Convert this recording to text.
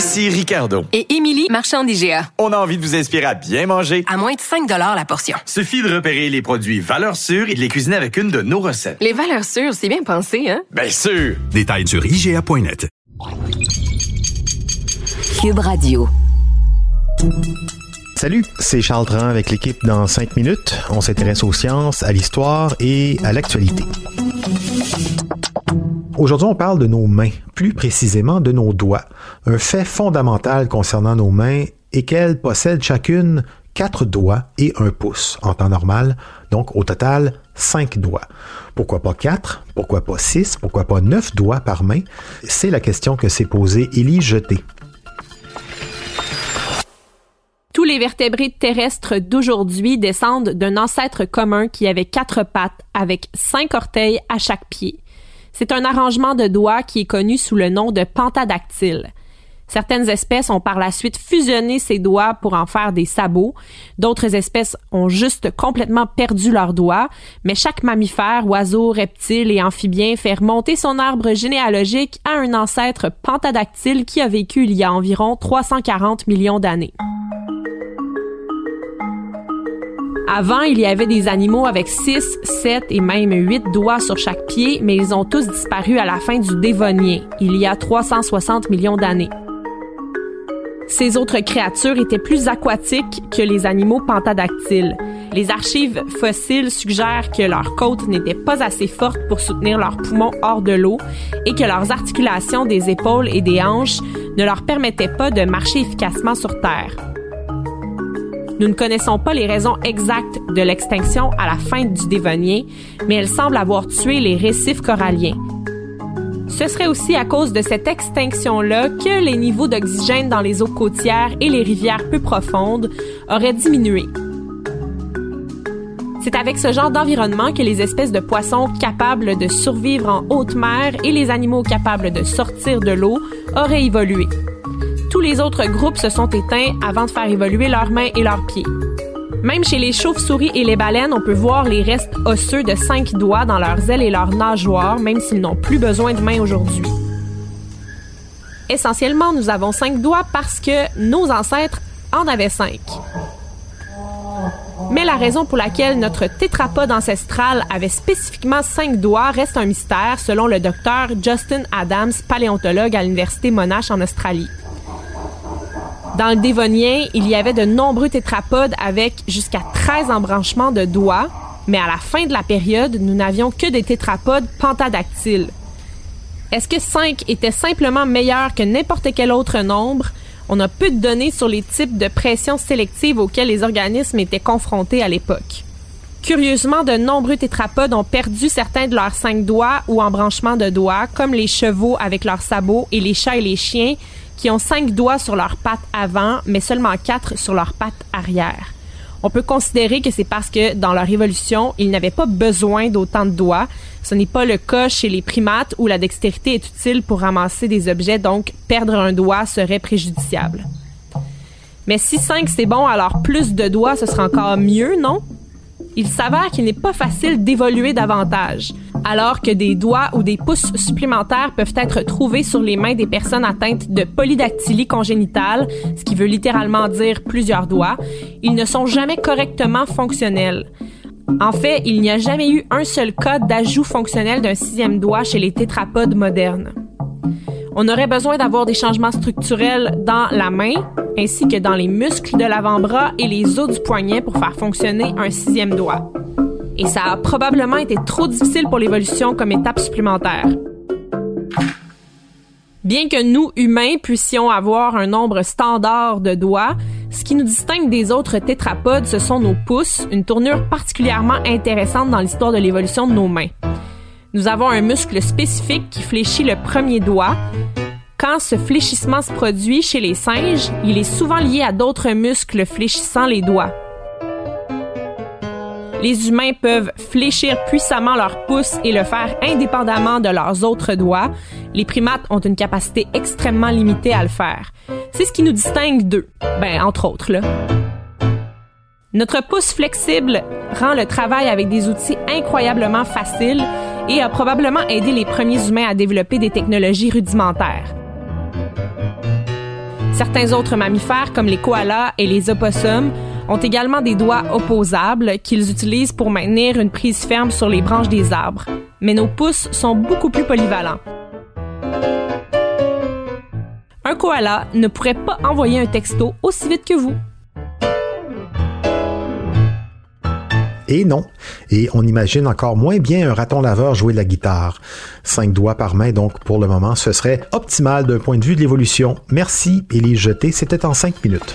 Ici Ricardo. Et Émilie, marchand d'IGA. On a envie de vous inspirer à bien manger. À moins de 5 la portion. Suffit de repérer les produits valeurs sûres et de les cuisiner avec une de nos recettes. Les valeurs sûres, c'est bien pensé, hein? Bien sûr! Détails sur IGA.net. Cube Radio. Salut, c'est Charles Tran avec l'équipe dans 5 minutes. On s'intéresse aux sciences, à l'histoire et à l'actualité. Aujourd'hui, on parle de nos mains, plus précisément de nos doigts. Un fait fondamental concernant nos mains est qu'elles possèdent chacune quatre doigts et un pouce en temps normal, donc au total cinq doigts. Pourquoi pas quatre? Pourquoi pas six? Pourquoi pas neuf doigts par main? C'est la question que s'est posée Élie Jeté. Tous les vertébrés terrestres d'aujourd'hui descendent d'un ancêtre commun qui avait quatre pattes avec cinq orteils à chaque pied. C'est un arrangement de doigts qui est connu sous le nom de pentadactyle. Certaines espèces ont par la suite fusionné ces doigts pour en faire des sabots. D'autres espèces ont juste complètement perdu leurs doigts. Mais chaque mammifère, oiseau, reptile et amphibien fait remonter son arbre généalogique à un ancêtre pentadactyle qui a vécu il y a environ 340 millions d'années. Avant, il y avait des animaux avec 6, 7 et même 8 doigts sur chaque pied, mais ils ont tous disparu à la fin du Dévonien, il y a 360 millions d'années. Ces autres créatures étaient plus aquatiques que les animaux pentadactyles. Les archives fossiles suggèrent que leurs côtes n'étaient pas assez fortes pour soutenir leurs poumons hors de l'eau et que leurs articulations des épaules et des hanches ne leur permettaient pas de marcher efficacement sur Terre. Nous ne connaissons pas les raisons exactes de l'extinction à la fin du Dévonien, mais elle semble avoir tué les récifs coralliens. Ce serait aussi à cause de cette extinction-là que les niveaux d'oxygène dans les eaux côtières et les rivières peu profondes auraient diminué. C'est avec ce genre d'environnement que les espèces de poissons capables de survivre en haute mer et les animaux capables de sortir de l'eau auraient évolué tous les autres groupes se sont éteints avant de faire évoluer leurs mains et leurs pieds. Même chez les chauves-souris et les baleines, on peut voir les restes osseux de cinq doigts dans leurs ailes et leurs nageoires, même s'ils n'ont plus besoin de mains aujourd'hui. Essentiellement, nous avons cinq doigts parce que nos ancêtres en avaient cinq. Mais la raison pour laquelle notre tétrapode ancestral avait spécifiquement cinq doigts reste un mystère selon le docteur Justin Adams, paléontologue à l'Université Monash en Australie. Dans le Dévonien, il y avait de nombreux tétrapodes avec jusqu'à 13 embranchements de doigts, mais à la fin de la période, nous n'avions que des tétrapodes pentadactyles. Est-ce que 5 était simplement meilleur que n'importe quel autre nombre? On a peu de données sur les types de pression sélective auxquels les organismes étaient confrontés à l'époque. Curieusement, de nombreux tétrapodes ont perdu certains de leurs cinq doigts ou embranchements de doigts, comme les chevaux avec leurs sabots et les chats et les chiens, qui ont cinq doigts sur leurs pattes avant, mais seulement quatre sur leurs pattes arrière. On peut considérer que c'est parce que dans leur évolution, ils n'avaient pas besoin d'autant de doigts. Ce n'est pas le cas chez les primates où la dextérité est utile pour ramasser des objets, donc perdre un doigt serait préjudiciable. Mais si cinq c'est bon, alors plus de doigts ce sera encore mieux, non? Il s'avère qu'il n'est pas facile d'évoluer davantage alors que des doigts ou des pouces supplémentaires peuvent être trouvés sur les mains des personnes atteintes de polydactylie congénitale, ce qui veut littéralement dire plusieurs doigts, ils ne sont jamais correctement fonctionnels. En fait, il n'y a jamais eu un seul cas d'ajout fonctionnel d'un sixième doigt chez les tétrapodes modernes. On aurait besoin d'avoir des changements structurels dans la main, ainsi que dans les muscles de l'avant-bras et les os du poignet pour faire fonctionner un sixième doigt et ça a probablement été trop difficile pour l'évolution comme étape supplémentaire. Bien que nous, humains, puissions avoir un nombre standard de doigts, ce qui nous distingue des autres tétrapodes, ce sont nos pouces, une tournure particulièrement intéressante dans l'histoire de l'évolution de nos mains. Nous avons un muscle spécifique qui fléchit le premier doigt, quand ce fléchissement se produit chez les singes, il est souvent lié à d'autres muscles fléchissant les doigts. Les humains peuvent fléchir puissamment leur pouce et le faire indépendamment de leurs autres doigts. Les primates ont une capacité extrêmement limitée à le faire. C'est ce qui nous distingue d'eux. Ben, entre autres. Notre pouce flexible rend le travail avec des outils incroyablement facile et a probablement aidé les premiers humains à développer des technologies rudimentaires. Certains autres mammifères, comme les koalas et les opossums, ont également des doigts opposables qu'ils utilisent pour maintenir une prise ferme sur les branches des arbres. Mais nos pouces sont beaucoup plus polyvalents. Un koala ne pourrait pas envoyer un texto aussi vite que vous. Et non. Et on imagine encore moins bien un raton laveur jouer de la guitare. Cinq doigts par main, donc pour le moment, ce serait optimal d'un point de vue de l'évolution. Merci, Élise Jeté. C'était en cinq minutes.